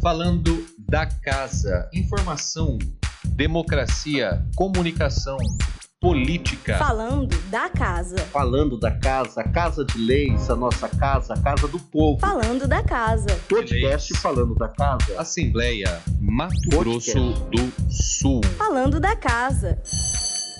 Falando da casa, informação, democracia, comunicação, política. Falando da casa. Falando da casa, a casa de leis, a nossa casa, a casa do povo. Falando da casa. Podcast Falando da Casa. Assembleia Mato Podcast. Grosso do Sul. Falando da casa.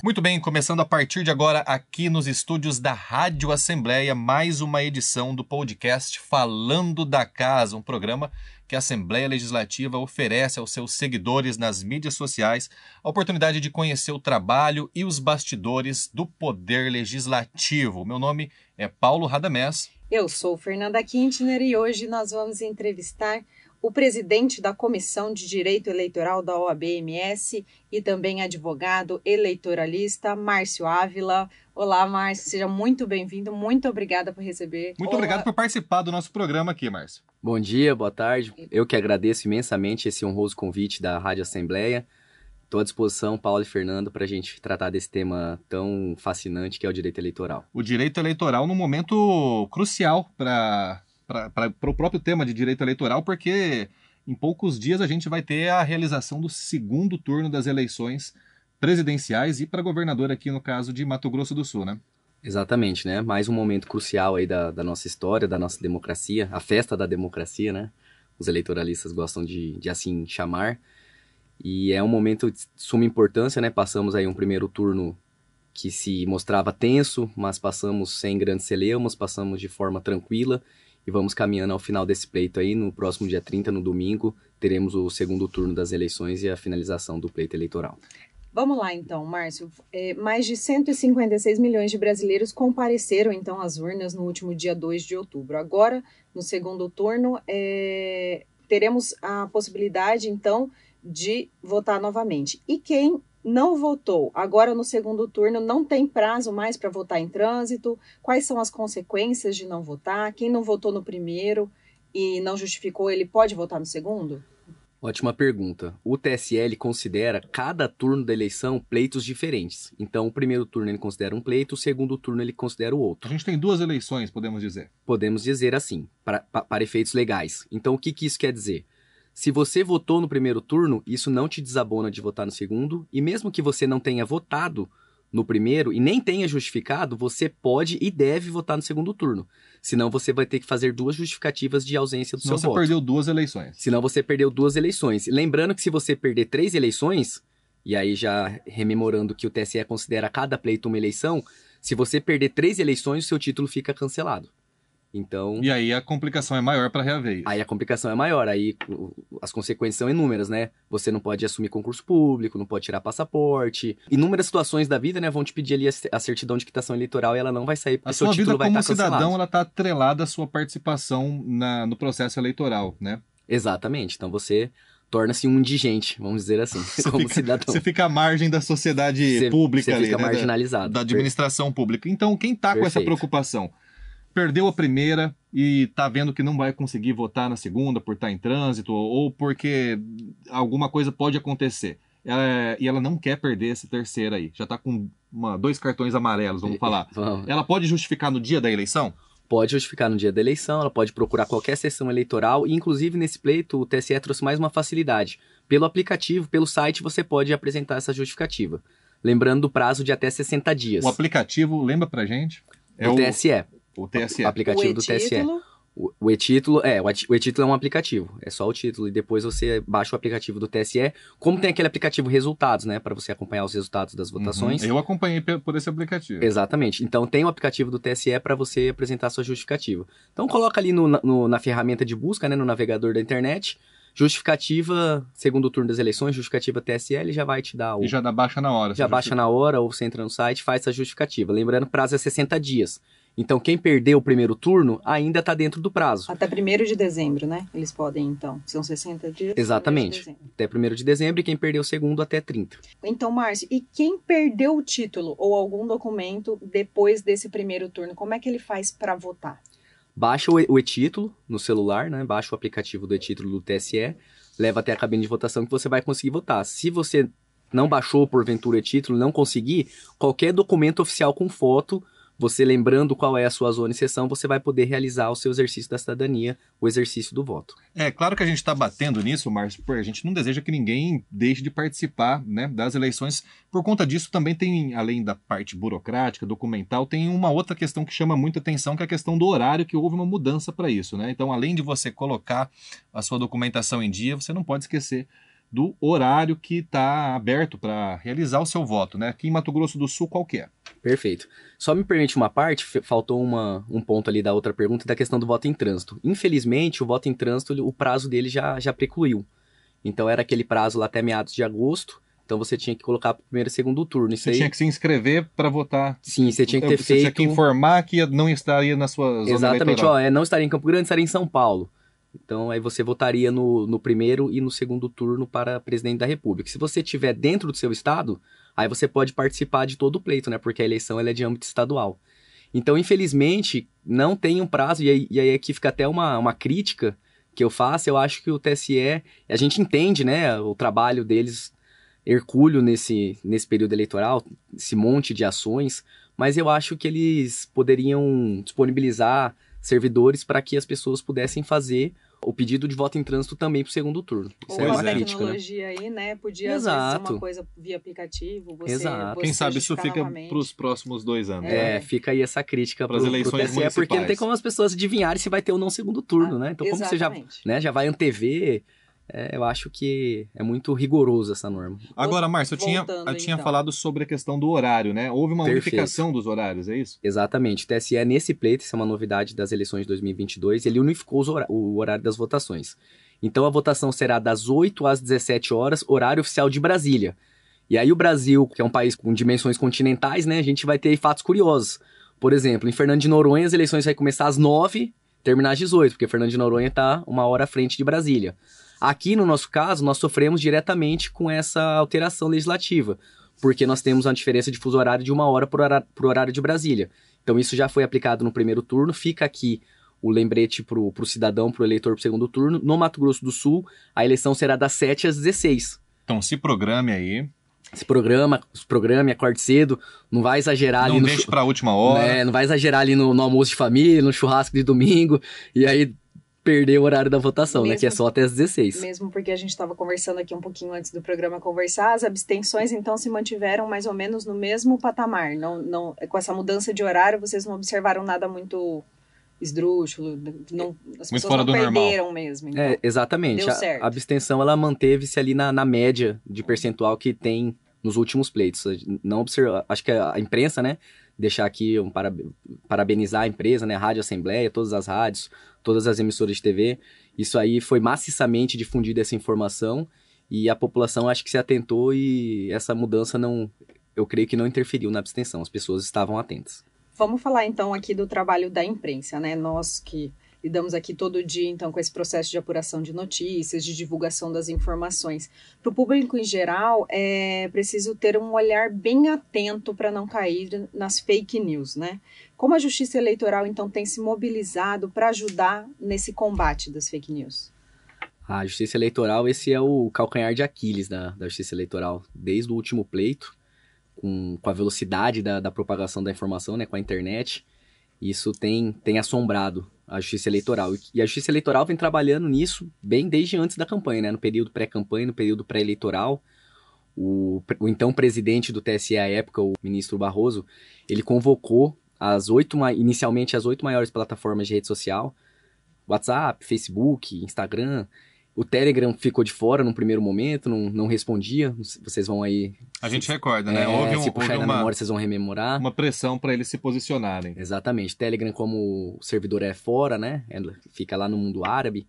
Muito bem, começando a partir de agora aqui nos estúdios da Rádio Assembleia, mais uma edição do podcast Falando da Casa, um programa que a Assembleia Legislativa oferece aos seus seguidores nas mídias sociais a oportunidade de conhecer o trabalho e os bastidores do Poder Legislativo. Meu nome é Paulo Radamés. Eu sou Fernanda Kintner e hoje nós vamos entrevistar o presidente da Comissão de Direito Eleitoral da OAB-MS e também advogado eleitoralista, Márcio Ávila. Olá, Márcio, seja muito bem-vindo, muito obrigada por receber. Muito Olá. obrigado por participar do nosso programa aqui, Márcio. Bom dia, boa tarde. Eu que agradeço imensamente esse honroso convite da Rádio Assembleia. Estou à disposição, Paulo e Fernando, para a gente tratar desse tema tão fascinante que é o direito eleitoral. o direito eleitoral num momento crucial para o próprio tema de direito eleitoral, porque em poucos dias a gente vai ter a realização do segundo turno das eleições presidenciais e para governador aqui no caso de Mato Grosso do Sul, né? Exatamente, né? Mais um momento crucial aí da, da nossa história, da nossa democracia, a festa da democracia, né? Os eleitoralistas gostam de, de assim chamar. E é um momento de suma importância, né? Passamos aí um primeiro turno que se mostrava tenso, mas passamos sem grandes celeumas, passamos de forma tranquila e vamos caminhando ao final desse pleito aí. No próximo dia 30, no domingo, teremos o segundo turno das eleições e a finalização do pleito eleitoral. Vamos lá então, Márcio. É, mais de 156 milhões de brasileiros compareceram então às urnas no último dia 2 de outubro. Agora, no segundo turno, é, teremos a possibilidade então de votar novamente. E quem não votou agora no segundo turno não tem prazo mais para votar em trânsito? Quais são as consequências de não votar? Quem não votou no primeiro e não justificou, ele pode votar no segundo? Ótima pergunta. O TSL considera cada turno da eleição pleitos diferentes. Então, o primeiro turno ele considera um pleito, o segundo turno ele considera o A outro. gente tem duas eleições, podemos dizer. Podemos dizer assim, para, pa- para efeitos legais. Então, o que, que isso quer dizer? Se você votou no primeiro turno, isso não te desabona de votar no segundo, e mesmo que você não tenha votado no primeiro e nem tenha justificado, você pode e deve votar no segundo turno. Senão, você vai ter que fazer duas justificativas de ausência do Senão seu você voto. perdeu duas eleições. Senão você perdeu duas eleições. Lembrando que se você perder três eleições, e aí já rememorando que o TSE considera cada pleito uma eleição, se você perder três eleições, o seu título fica cancelado. Então, E aí a complicação é maior para reaver isso. aí a complicação é maior, aí as consequências são inúmeras, né? Você não pode assumir concurso público, não pode tirar passaporte. Inúmeras situações da vida, né, vão te pedir ali a certidão de quitação eleitoral e ela não vai sair porque A seu sua título vida vai como estar cancelado. cidadão, ela está atrelada à sua participação na- no processo eleitoral, né? Exatamente. Então você torna-se um indigente, vamos dizer assim, como fica- cidadão. Você fica à margem da sociedade Você- pública você ali, fica né? Da- marginalizado. da administração pública. Então, quem tá com essa Perfeito. preocupação, perdeu a primeira e tá vendo que não vai conseguir votar na segunda por estar em trânsito ou porque alguma coisa pode acontecer. Ela- e ela não quer perder essa terceira aí. Já tá com uma- dois cartões amarelos, vamos falar. Vamos. Ela pode justificar no dia da eleição? Pode justificar no dia da eleição, ela pode procurar qualquer sessão eleitoral e, inclusive, nesse pleito, o TSE trouxe mais uma facilidade. Pelo aplicativo, pelo site, você pode apresentar essa justificativa. Lembrando do prazo de até 60 dias. O aplicativo, lembra pra gente? É o o, TSE. O TSE. O aplicativo do TSE. O, o e-título, é, o o e-título é um aplicativo. É só o título e depois você baixa o aplicativo do TSE. Como tem aquele aplicativo resultados, né, para você acompanhar os resultados das votações. Uhum. Eu acompanhei por esse aplicativo. Exatamente. Então tem o aplicativo do TSE para você apresentar sua justificativa. Então coloca ali no- no- na ferramenta de busca, né, no navegador da internet, justificativa, segundo turno das eleições, justificativa TSE, ele já vai te dar o E já dá baixa na hora. já baixa na hora ou você entra no site, faz essa justificativa. Lembrando, o prazo é 60 dias. Então quem perdeu o primeiro turno ainda está dentro do prazo. Até 1 de dezembro, né? Eles podem, então. São 60 dias. 1º de Exatamente. dezembro. Até 1 de dezembro e quem perdeu o segundo até 30. Então, Márcio, e quem perdeu o título ou algum documento depois desse primeiro turno, como é que ele faz para votar? Baixa o e-título no celular, né? Baixa o aplicativo do e-título do TSE, leva até a cabine de votação que você vai conseguir votar. Se você não baixou porventura o e-título, não conseguir, qualquer documento oficial com foto você lembrando qual é a sua zona e seção, você vai poder realizar o seu exercício da cidadania, o exercício do voto. É claro que a gente está batendo nisso, Márcio, porque a gente não deseja que ninguém deixe de participar né, das eleições. Por conta disso, também tem, além da parte burocrática, documental, tem uma outra questão que chama muita atenção, que é a questão do horário, que houve uma mudança para isso. Né? Então, além de você colocar a sua documentação em dia, você não pode esquecer do horário que está aberto para realizar o seu voto, né? Aqui em Mato Grosso do Sul, qual que é? Perfeito. Só me permite uma parte, faltou uma, um ponto ali da outra pergunta, da questão do voto em trânsito. Infelizmente, o voto em trânsito, o prazo dele já, já precluiu. Então, era aquele prazo lá até meados de agosto, então você tinha que colocar para o primeiro e segundo turno. Isso você aí... tinha que se inscrever para votar. Sim, você tinha que ter você feito. Você tinha que informar que não estaria na sua zona Exatamente, ó, é, não estaria em Campo Grande, estaria em São Paulo. Então aí você votaria no, no primeiro e no segundo turno para presidente da República. Se você estiver dentro do seu estado, aí você pode participar de todo o pleito, né? Porque a eleição é de âmbito estadual. Então, infelizmente, não tem um prazo, e aí, e aí aqui fica até uma, uma crítica que eu faço. Eu acho que o TSE, a gente entende, né, o trabalho deles, hercúleo nesse, nesse período eleitoral, esse monte de ações, mas eu acho que eles poderiam disponibilizar servidores para que as pessoas pudessem fazer o pedido de voto em trânsito também para o segundo turno. Isso Ou é uma uma crítica, né? tecnologia aí, né? Podia às vezes ser Exato. uma coisa via aplicativo, você, Exato. você Quem sabe isso fica para os próximos dois anos. né? É, fica aí essa crítica pro, pro eleições TSE, porque não tem municipais. como as pessoas adivinharem se vai ter ou não segundo turno, Ah, né? Então, como você já, exatamente. né, já vai antever, é, eu acho que é muito rigoroso essa norma. Agora, Márcio, eu tinha, Voltando, eu tinha então. falado sobre a questão do horário, né? Houve uma Perfeito. unificação dos horários, é isso? Exatamente. O TSE, nesse pleito, isso é uma novidade das eleições de 2022, ele unificou o horário das votações. Então, a votação será das 8 às 17 horas, horário oficial de Brasília. E aí, o Brasil, que é um país com dimensões continentais, né, a gente vai ter fatos curiosos. Por exemplo, em Fernando de Noronha, as eleições vão começar às 9 terminar às 18, porque Fernando de Noronha está uma hora à frente de Brasília. Aqui, no nosso caso, nós sofremos diretamente com essa alteração legislativa, porque nós temos uma diferença de fuso horário de uma hora para o horário de Brasília. Então, isso já foi aplicado no primeiro turno, fica aqui o lembrete para o cidadão, para o eleitor para o segundo turno. No Mato Grosso do Sul, a eleição será das 7 às 16. Então se programe aí. Se programa, se programe, acorde cedo, não vai exagerar ali não deixe para a última hora. né, não vai exagerar ali no, no almoço de família, no churrasco de domingo, e aí perder o horário da votação, né? Mesmo- Que é só até as 16. Mesmo porque a gente estava conversando aqui um pouquinho antes do programa conversar, as abstenções então se mantiveram mais ou menos no mesmo patamar. Não, não, com essa mudança de horário, vocês não observaram nada muito esdrúxulo, não, as pessoas fora não do normal. perderam mesmo. Então. É, exatamente. Deu A- certo. A, abstenção ela manteve-se ali na, na média de percentual que tem nos últimos pleitos. Não observa, acho que a imprensa, né? Deixar aqui um para, parabenizar a empresa, né? A Rádio Assembleia, todas as rádios, todas as emissoras de TV. Isso aí foi maciçamente difundida essa informação e a população acho que se atentou e essa mudança não, eu creio que não interferiu na abstenção. As pessoas estavam atentas. Vamos falar então aqui do trabalho da imprensa, né? Nós que lidamos aqui todo dia então com esse processo de apuração de notícias, de divulgação das informações. Para o público em geral, é preciso ter um olhar bem atento para não cair nas fake news, né? Como a Justiça Eleitoral então tem se mobilizado para ajudar nesse combate das fake news? A justiça eleitoral, esse é o calcanhar de Aquiles da, da justiça eleitoral. Desde o último pleito, com, com a velocidade da, da propagação da informação, né, com a internet, isso tem, tem assombrado a justiça eleitoral. E- a justiça eleitoral vem trabalhando nisso bem desde antes da campanha, né, no período pré-campanha, no período pré-eleitoral. O, o então presidente do TSE à época, o ministro Barroso, ele convocou as oito, inicialmente as oito maiores plataformas de rede social, WhatsApp, Facebook, Instagram, o Telegram ficou de fora num primeiro momento, não, não respondia. Vocês vão aí. A gente recorda, né? é, houve um- se puxar houve uma, memória, vocês vão rememorar. uma pressão para eles se posicionarem. Exatamente. Telegram, como o servidor é fora, né? Ela Fica lá no mundo árabe.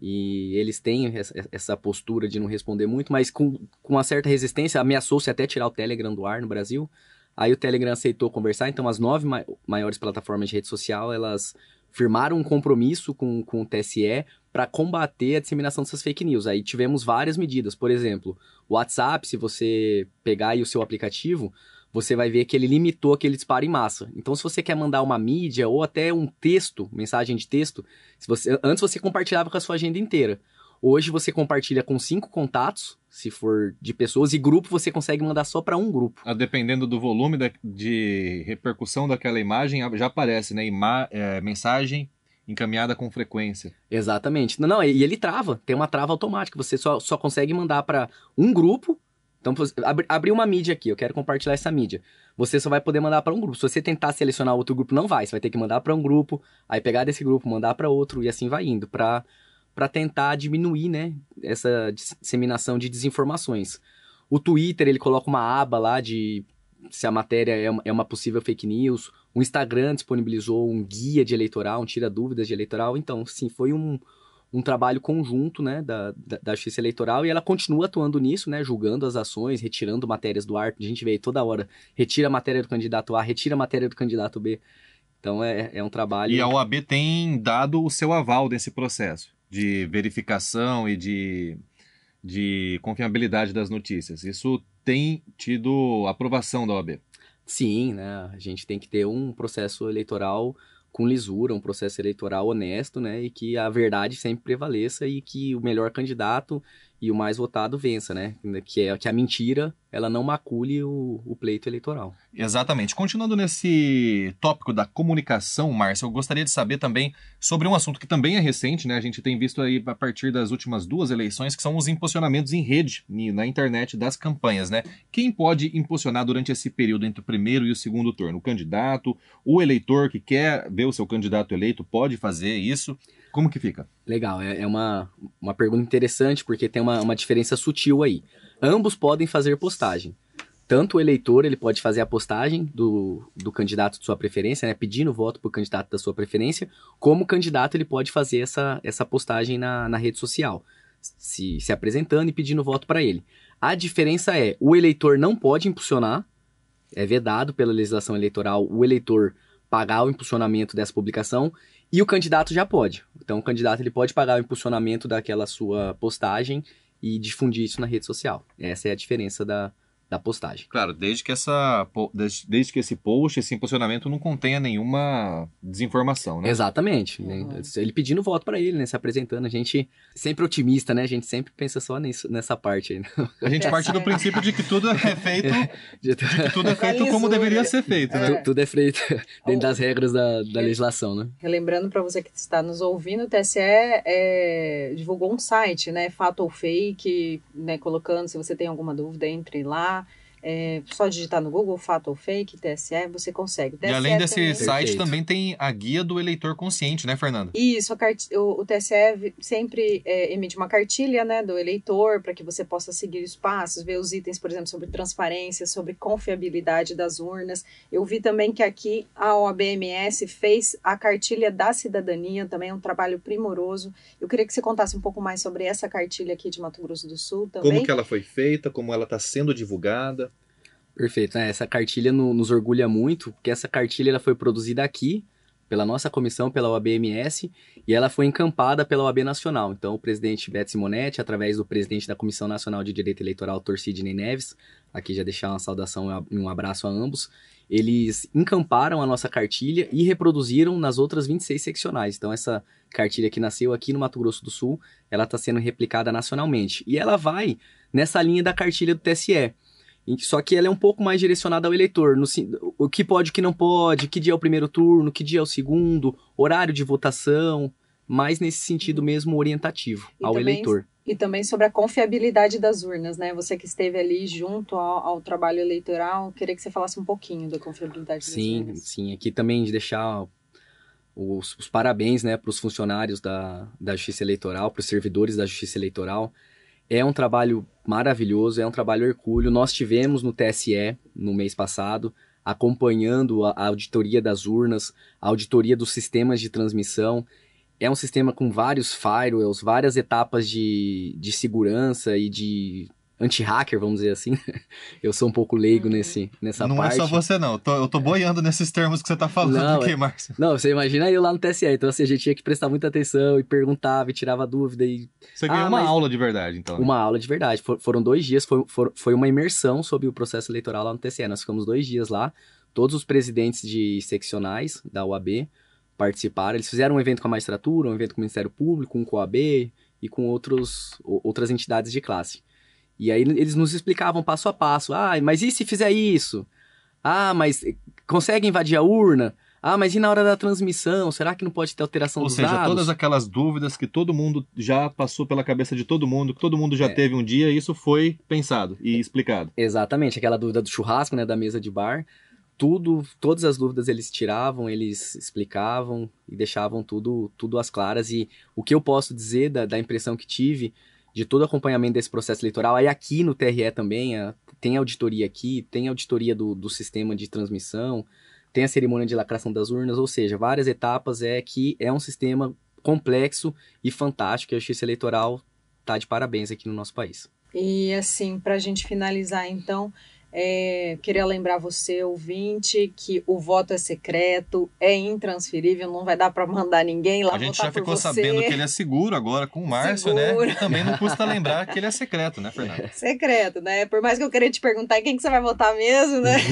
E eles têm essa- essa postura de não responder muito, mas com, com uma certa resistência, ameaçou-se até tirar o Telegram do ar no Brasil. Aí o Telegram aceitou conversar, então as nove ma- maiores plataformas de rede social, elas firmaram um compromisso com, com o TSE para combater a disseminação dessas fake news. Aí tivemos várias medidas, por exemplo, o WhatsApp, se você pegar aí o seu aplicativo, você vai ver que ele limitou aquele disparo em massa. Então, se você quer mandar uma mídia ou até um texto, mensagem de texto, se você, antes você compartilhava com a sua agenda inteira. Hoje você compartilha com cinco contatos, se for de pessoas, e grupo você consegue mandar só para um grupo. Ah, Dependendo do volume da- de repercussão daquela imagem, já aparece, né? Ima- é, mensagem encaminhada com frequência. Exatamente. Não, não, e ele trava, tem uma trava automática. Você só, só consegue mandar para um grupo. Então, abri, abri uma mídia aqui, eu quero compartilhar essa mídia. Você só vai poder mandar para um grupo. Se você tentar selecionar outro grupo, não vai. Você vai ter que mandar para um grupo, aí pegar desse grupo, mandar para outro e assim vai indo, para para tentar diminuir, né, essa disseminação de desinformações. O Twitter, ele coloca uma aba lá de se a matéria é uma, é uma possível fake news. O Instagram disponibilizou um guia de eleitoral, um tira dúvidas de eleitoral. Então, sim, foi um, um trabalho conjunto, né, da, da, da Justiça Eleitoral e ela continua atuando nisso, né, julgando as ações, retirando matérias do ar. A gente vê toda hora, retira a matéria do candidato A, retira a matéria do candidato B. Então, é, é um trabalho... E a OAB tem dado o seu aval desse processo de verificação e de, de confiabilidade das notícias. Isso tem tido aprovação da OAB. Sim, né? A gente tem que ter um processo eleitoral com lisura, um processo eleitoral honesto, né? E que a verdade sempre prevaleça e que o melhor candidato e o mais votado vença, né? Que é que a mentira ela não macule o, o pleito eleitoral. Exatamente. Continuando nesse tópico da comunicação, Márcio, eu gostaria de saber também sobre um assunto que também é recente, né? A gente tem visto aí a partir das últimas duas eleições, que são os impulsionamentos em rede, na internet das campanhas, né? Quem pode impulsionar durante esse período entre o primeiro e o segundo turno? O candidato, o eleitor que quer ver o seu candidato eleito pode fazer isso? Como que fica? Legal, é, é uma, uma pergunta interessante porque tem uma, uma diferença sutil aí. Ambos podem fazer postagem. Tanto o eleitor, ele pode fazer a postagem do, do candidato de sua preferência, né, pedindo voto para o candidato da sua preferência, como o candidato ele pode fazer essa, essa postagem na, na rede social, se, se apresentando e pedindo voto para ele. A diferença é, o eleitor não pode impulsionar, é vedado pela legislação eleitoral o eleitor pagar o impulsionamento dessa publicação, e o candidato já pode. Então, o candidato ele pode pagar o impulsionamento daquela sua postagem e difundir isso na rede social. Essa é a diferença da, da postagem. Claro, desde que, essa, desde, desde que esse post, esse impulsionamento não contenha nenhuma desinformação, né? Exatamente. Né? Ele pedindo voto para ele, né? Se apresentando. A gente sempre otimista, né? A gente sempre pensa só nisso, nessa parte aí. Né? A gente parte do princípio de que tudo é feito, de que tudo é feito como deveria ser feito, né? Tu- Tudo é feito dentro das regras da, da legislação, né? Relembrando para você que está nos ouvindo, o TSE é, divulgou um site, né, fato ou fake, né, colocando, se você tem alguma dúvida, entre lá. É, só digitar no Google fato ou fake, TSE, você consegue. O E TSE além desse também- site, Perfeito. também tem a guia do eleitor consciente, né, Fernando? Isso, a cart... o, o TSE sempre é, emite uma cartilha né, do eleitor para que você possa seguir os passos, ver os itens, por exemplo, sobre transparência, sobre confiabilidade das urnas. Eu vi também que aqui a OABMS fez a cartilha da cidadania, também é um trabalho primoroso. Eu queria que você contasse um pouco mais sobre essa cartilha aqui de Mato Grosso do Sul também. Como que ela foi feita, como ela está sendo divulgada. Perfeito, né? Essa cartilha no- nos orgulha muito, porque essa cartilha ela foi produzida aqui, pela nossa comissão, pela OABMS, e ela foi encampada pela OAB Nacional. Então, o presidente Beto Simonetti, através do presidente da Comissão Nacional de Direito Eleitoral, Dr. Sidney Neves, aqui já deixar uma saudação e um abraço a ambos, eles encamparam a nossa cartilha e reproduziram nas outras 26 seccionais. Então, essa cartilha que nasceu aqui no Mato Grosso do Sul, ela está sendo replicada nacionalmente. E ela vai nessa linha da cartilha do TSE. Só que ela é um pouco mais direcionada ao eleitor. No, o que pode, o que não pode, que dia é o primeiro turno, que dia é o segundo, horário de votação, mais nesse sentido mesmo orientativo E ao também- eleitor. E também sobre a confiabilidade das urnas, né? Você que esteve ali junto ao, ao trabalho eleitoral, queria que você falasse um pouquinho da confiabilidade das Sim, urnas. sim. Aqui também de deixar os, os parabéns né, para os funcionários da, da Justiça Eleitoral, para os servidores da Justiça Eleitoral. É um trabalho maravilhoso, é um trabalho hercúleo. Nós tivemos no TSE no mês passado, acompanhando a, auditoria das urnas, a auditoria dos sistemas de transmissão. É um sistema com vários firewalls, várias etapas de, de segurança e de anti-hacker, vamos dizer assim. Eu sou um pouco leigo nesse, nessa não parte. é só você, não. Eu tô, eu tô boiando nesses termos que você tá falando Não, aqui, é- Márcio. Não, você imagina eu lá no TSE, então assim, a gente tinha que prestar muita atenção e perguntava e tirava dúvida e Você ganhou Ah, uma mas- aula de verdade, então. né? uma aula de verdade. For- foram dois dias, foi, for- foi uma imersão sobre o processo eleitoral lá no TSE. Nós ficamos dois dias lá, todos os presidentes de seccionais da UAB participaram. Eles fizeram um evento com a magistratura, um evento com o Ministério Público, um com a OAB, e com outros, outras entidades de classe. E aí eles nos explicavam passo a passo. Ah, mas e se fizer isso? Ah, mas consegue invadir a urna? Ah, mas e na hora da transmissão? Será que não pode ter alteração Ou dos seja, dados? todas aquelas dúvidas que todo mundo já passou pela cabeça de todo mundo, que todo mundo já É. teve um dia, isso foi pensado e explicado. Exatamente, aquela dúvida do churrasco, né, da mesa de bar. Tudo, todas as dúvidas eles tiravam, eles explicavam e deixavam tudo, tudo às claras. E o que eu posso dizer da, da impressão que tive de todo o acompanhamento desse processo eleitoral, aí aqui no TRE também, a- tem auditoria aqui, tem auditoria do, do sistema de transmissão, tem a cerimônia de lacração das urnas, ou seja, várias etapas é que é um sistema complexo e fantástico, e a justiça eleitoral tá de parabéns aqui no nosso país. E assim, para a gente finalizar, então, é, queria lembrar você, ouvinte, que o voto é secreto, é intransferível, não vai dar para mandar ninguém lá a gente votar já ficou sabendo que ele é seguro agora com o Márcio, Seguro. né? E também não custa lembrar que ele é secreto, né, Fernando? Secreto, né? Por mais que eu queria te perguntar quem que você vai votar mesmo, né?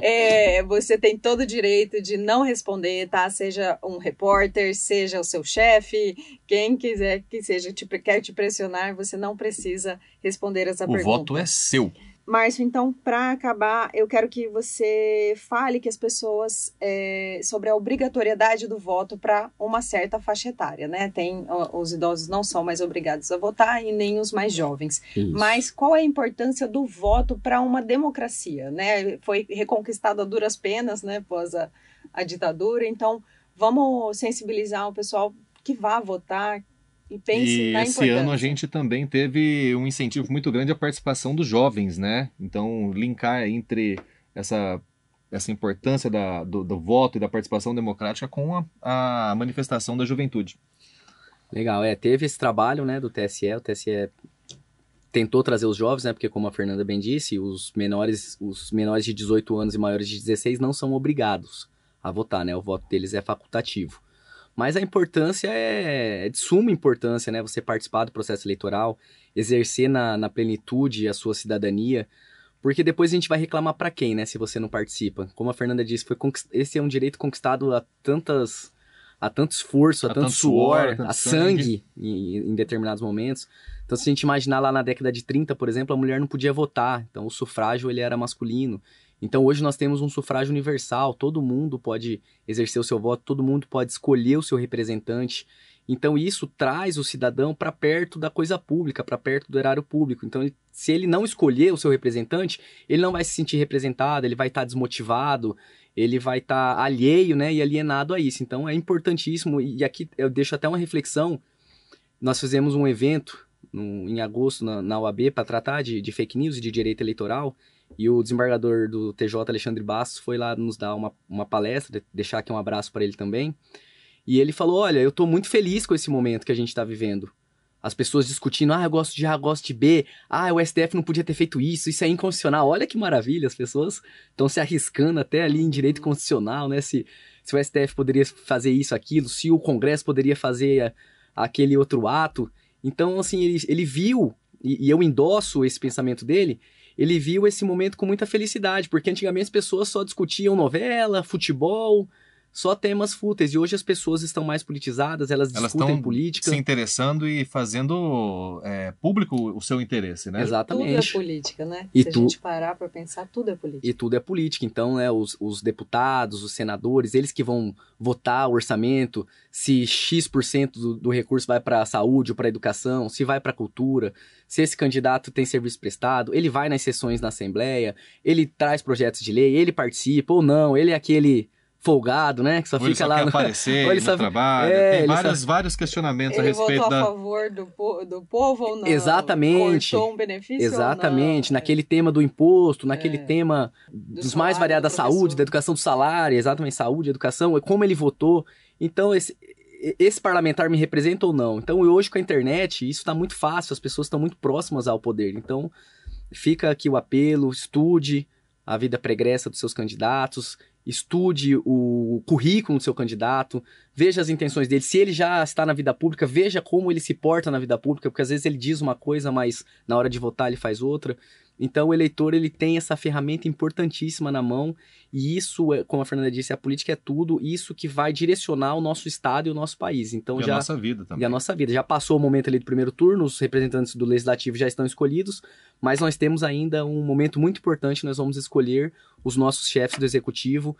É, você tem todo o direito de não responder, tá? Seja um repórter, seja o seu chefe, quem quiser que seja te, quer te pressionar, você não precisa responder essa O pergunta. voto é seu. Márcio, então, para acabar, eu quero que você fale que as pessoas é, sobre a obrigatoriedade do voto para uma certa faixa etária, né? Tem os idosos não são mais obrigados a votar e nem os mais jovens. Isso. Mas qual é a importância do voto para uma democracia, né? Foi reconquistado a duras penas, né, após a, a ditadura. Então, vamos sensibilizar o pessoal que vá votar e pense E na esse ano a gente também teve um incentivo muito grande à participação dos jovens, né? Então, linkar entre essa, essa importância da, do, do voto e da participação democrática com a, a manifestação da juventude. Legal, é, teve esse trabalho, né, do TSE, o TSE tentou trazer os jovens, né, porque como a Fernanda bem disse, os menores, os menores de 18 anos e maiores de 16 não são obrigados a votar, né, o voto deles é facultativo. Mas a importância é, é de suma importância, né, você participar do processo eleitoral, exercer na, na plenitude a sua cidadania, porque depois a gente vai reclamar para quem, né, se você não participa. Como a Fernanda disse, foi conquist- esse é um direito conquistado a tantas a tanto esforço, a, A tanto, tanto suor, suor, a tanto a sangue, em, em determinados momentos. Então, se a gente imaginar lá na década de 30, por exemplo, a mulher não podia votar. Então, o sufrágio ele era masculino. Então, hoje nós temos um sufrágio universal. Todo mundo pode exercer o seu voto, todo mundo pode escolher o seu representante. Então, isso traz o cidadão para perto da coisa pública, para perto do erário público. Então, ele- se ele não escolher o seu representante, ele não vai se sentir representado, ele vai estar desmotivado, ele vai estar alheio, né, e alienado a isso. Então, é importantíssimo. E aqui eu deixo até uma reflexão. Nós fizemos um evento no- em agosto na, na OAB para tratar de, de fake news e de direito eleitoral. E o desembargador do TJ, Alexandre Bastos, foi lá nos dar uma, uma palestra, de- deixar aqui um abraço para ele também. E ele falou: Olha, eu estou muito feliz com esse momento que a gente está vivendo. As pessoas discutindo, ah, eu gosto de A, eu gosto de B, ah, o STF não podia ter feito isso, isso é inconstitucional. Olha que maravilha, as pessoas estão se arriscando até ali em direito constitucional, né? Se, se o STF poderia fazer isso, aquilo, se o Congresso poderia fazer a- aquele outro ato. Então, assim, ele, ele viu, e, e eu endosso esse pensamento dele, ele viu esse momento com muita felicidade, porque antigamente as pessoas só discutiam novela, futebol, só temas fúteis, e hoje as pessoas estão mais politizadas, elas, Elas discutem estão política. se interessando e fazendo é, público o seu interesse, né? Tudo é Exatamente. política, né? E Se tu- a gente parar para pensar, tudo é política. E tudo é política. Então, né, os, os deputados, os senadores, eles que vão votar o orçamento, se X% do, do recurso vai para a saúde ou para a educação, se vai para a cultura, se esse candidato tem serviço prestado, ele vai nas sessões na Assembleia, ele traz projetos de lei, ele participa ou não, ele é aquele folgado, né, que só Ou ele fica só lá quer no... aparecer ou ele só- trabalho. É, Tem ele vários, vários questionamentos a Ele respeito votou a da. favor do, po- do povo ou não? Exatamente. Cortou um benefício Exatamente, ou não? naquele tema do imposto, naquele É. tema dos mais variados da saúde, da educação do salário, exatamente, saúde, educação, é como ele votou. Então, esse, esse parlamentar me representa ou não? Então, hoje com a internet, isso está muito fácil, as pessoas estão muito próximas ao poder. Então, fica aqui o apelo, estude a vida pregressa dos seus candidatos, estude o currículo do seu candidato, veja as intenções dele. Se ele já está na vida pública, veja como ele se porta na vida pública, porque às vezes ele diz uma coisa, mas na hora de votar ele faz outra. Então o eleitor ele tem essa ferramenta importantíssima na mão e isso, é, como a Fernanda disse, a política é tudo, isso que vai direcionar o nosso estado e o nosso país. Então e já a nossa vida também. E a nossa vida. Já passou o momento ali do primeiro turno, os representantes do legislativo já estão escolhidos, mas nós temos ainda um momento muito importante, nós vamos escolher os nossos chefes do executivo,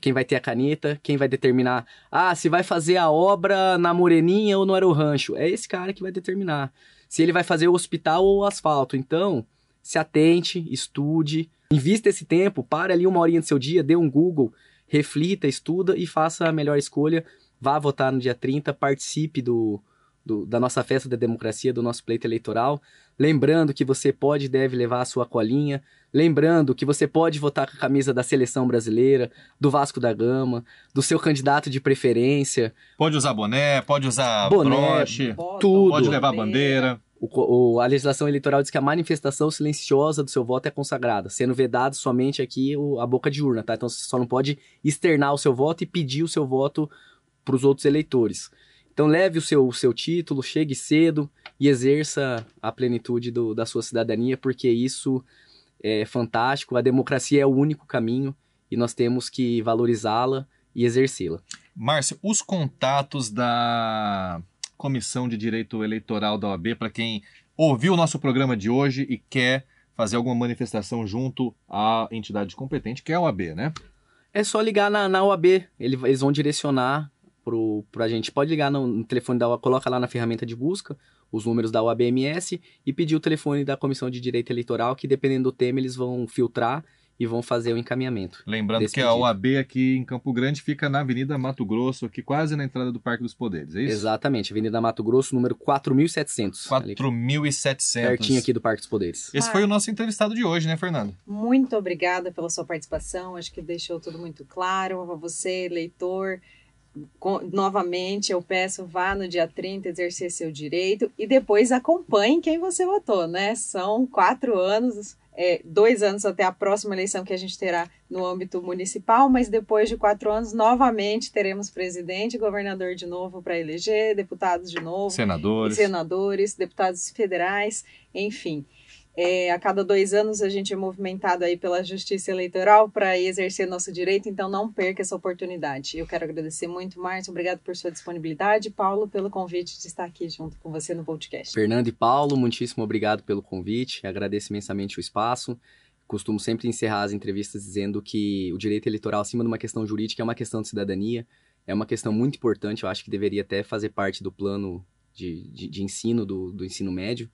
quem vai ter a caneta, quem vai determinar, ah, se vai fazer a obra na Moreninha ou no Aero Rancho. É esse cara que vai determinar. Se ele vai fazer o hospital ou o asfalto. Então, se atente, estude, invista esse tempo, pare ali uma horinha do seu dia, dê um Google, reflita, estuda e faça a melhor escolha. Vá votar no dia 30, participe do, do, da nossa festa da democracia, do nosso pleito eleitoral. Lembrando que você pode e deve levar a sua colinha. Lembrando que você pode votar com a camisa da seleção brasileira, do Vasco da Gama, do seu candidato de preferência. Pode usar boné, pode usar Boné, broche, tudo. pode levar bandeira. O o- a legislação eleitoral diz que a manifestação silenciosa do seu voto é consagrada, sendo vedado somente aqui o- a boca de urna, tá? Então você só não pode externar o seu voto e pedir o seu voto para os outros eleitores. Então leve o seu, o seu título, chegue cedo e exerça a plenitude do- da sua cidadania, porque isso é fantástico. A democracia é o único caminho e nós temos que valorizá-la e exercê-la. Márcio, os contatos da Comissão de Direito Eleitoral da OAB, para quem ouviu o nosso programa de hoje e quer fazer alguma manifestação junto à entidade competente, que é a OAB, né? É só ligar na, na OAB, ele- eles vão direcionar pro, pra gente. Pode ligar no, no telefone da OAB, coloca lá na ferramenta de busca os números da OABMS e pedir o telefone da Comissão de Direito Eleitoral, que dependendo do tema eles vão filtrar e vão fazer o encaminhamento. Lembrando que a pedido. OAB aqui em Campo Grande fica na Avenida Mato Grosso, aqui quase na entrada do Parque dos Poderes, é isso? Exatamente, Avenida Mato Grosso, número 4700. ali 4.700. pertinho aqui do Parque dos Poderes. Esse foi o nosso entrevistado de hoje, né, Fernando? Muito obrigada pela sua participação. Acho que deixou tudo muito claro. A você, leitor, novamente eu peço vá no dia 30 exercer seu direito e depois acompanhe quem você votou, né? São quatro anos, é, dois anos até a próxima eleição que a gente terá no âmbito municipal, mas depois de quatro anos, novamente teremos presidente e governador de novo para eleger, deputados de novo Senadores. senadores, deputados federais, enfim. É, a cada dois anos a gente é movimentado aí pela Justiça Eleitoral para exercer nosso direito, então não perca essa oportunidade. Eu quero agradecer muito, Márcio, obrigado por sua disponibilidade, Paulo, pelo convite de estar aqui junto com você no podcast. Fernando e Paulo, muitíssimo obrigado pelo convite, agradeço imensamente o espaço. Costumo sempre encerrar as entrevistas dizendo que o direito eleitoral, acima de uma questão jurídica, é uma questão de cidadania, é uma questão muito importante, eu acho que deveria até fazer parte do plano de, de, de ensino do, do ensino médio,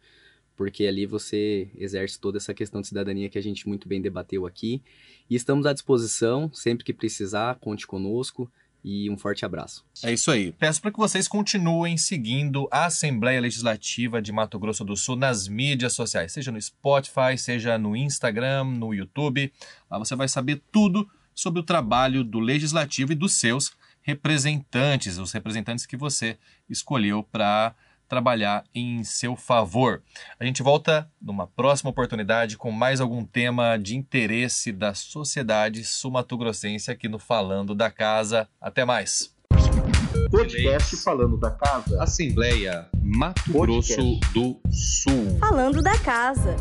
porque ali você exerce toda essa questão de cidadania que a gente muito bem debateu aqui. E estamos à disposição, sempre que precisar, conte conosco e um forte abraço. É isso aí. Peço para que vocês continuem seguindo a Assembleia Legislativa de Mato Grosso do Sul nas mídias sociais, seja no Spotify, seja no Instagram, no YouTube. Lá você vai saber tudo sobre o trabalho do Legislativo e dos seus representantes, os representantes que você escolheu para trabalhar em seu favor. A gente volta numa próxima oportunidade com mais algum tema de interesse da sociedade sul-mato-grossense aqui no Falando da Casa. Até mais! Podcast falando da casa. Assembleia Mato Podcast. Grosso do Sul. Falando da casa.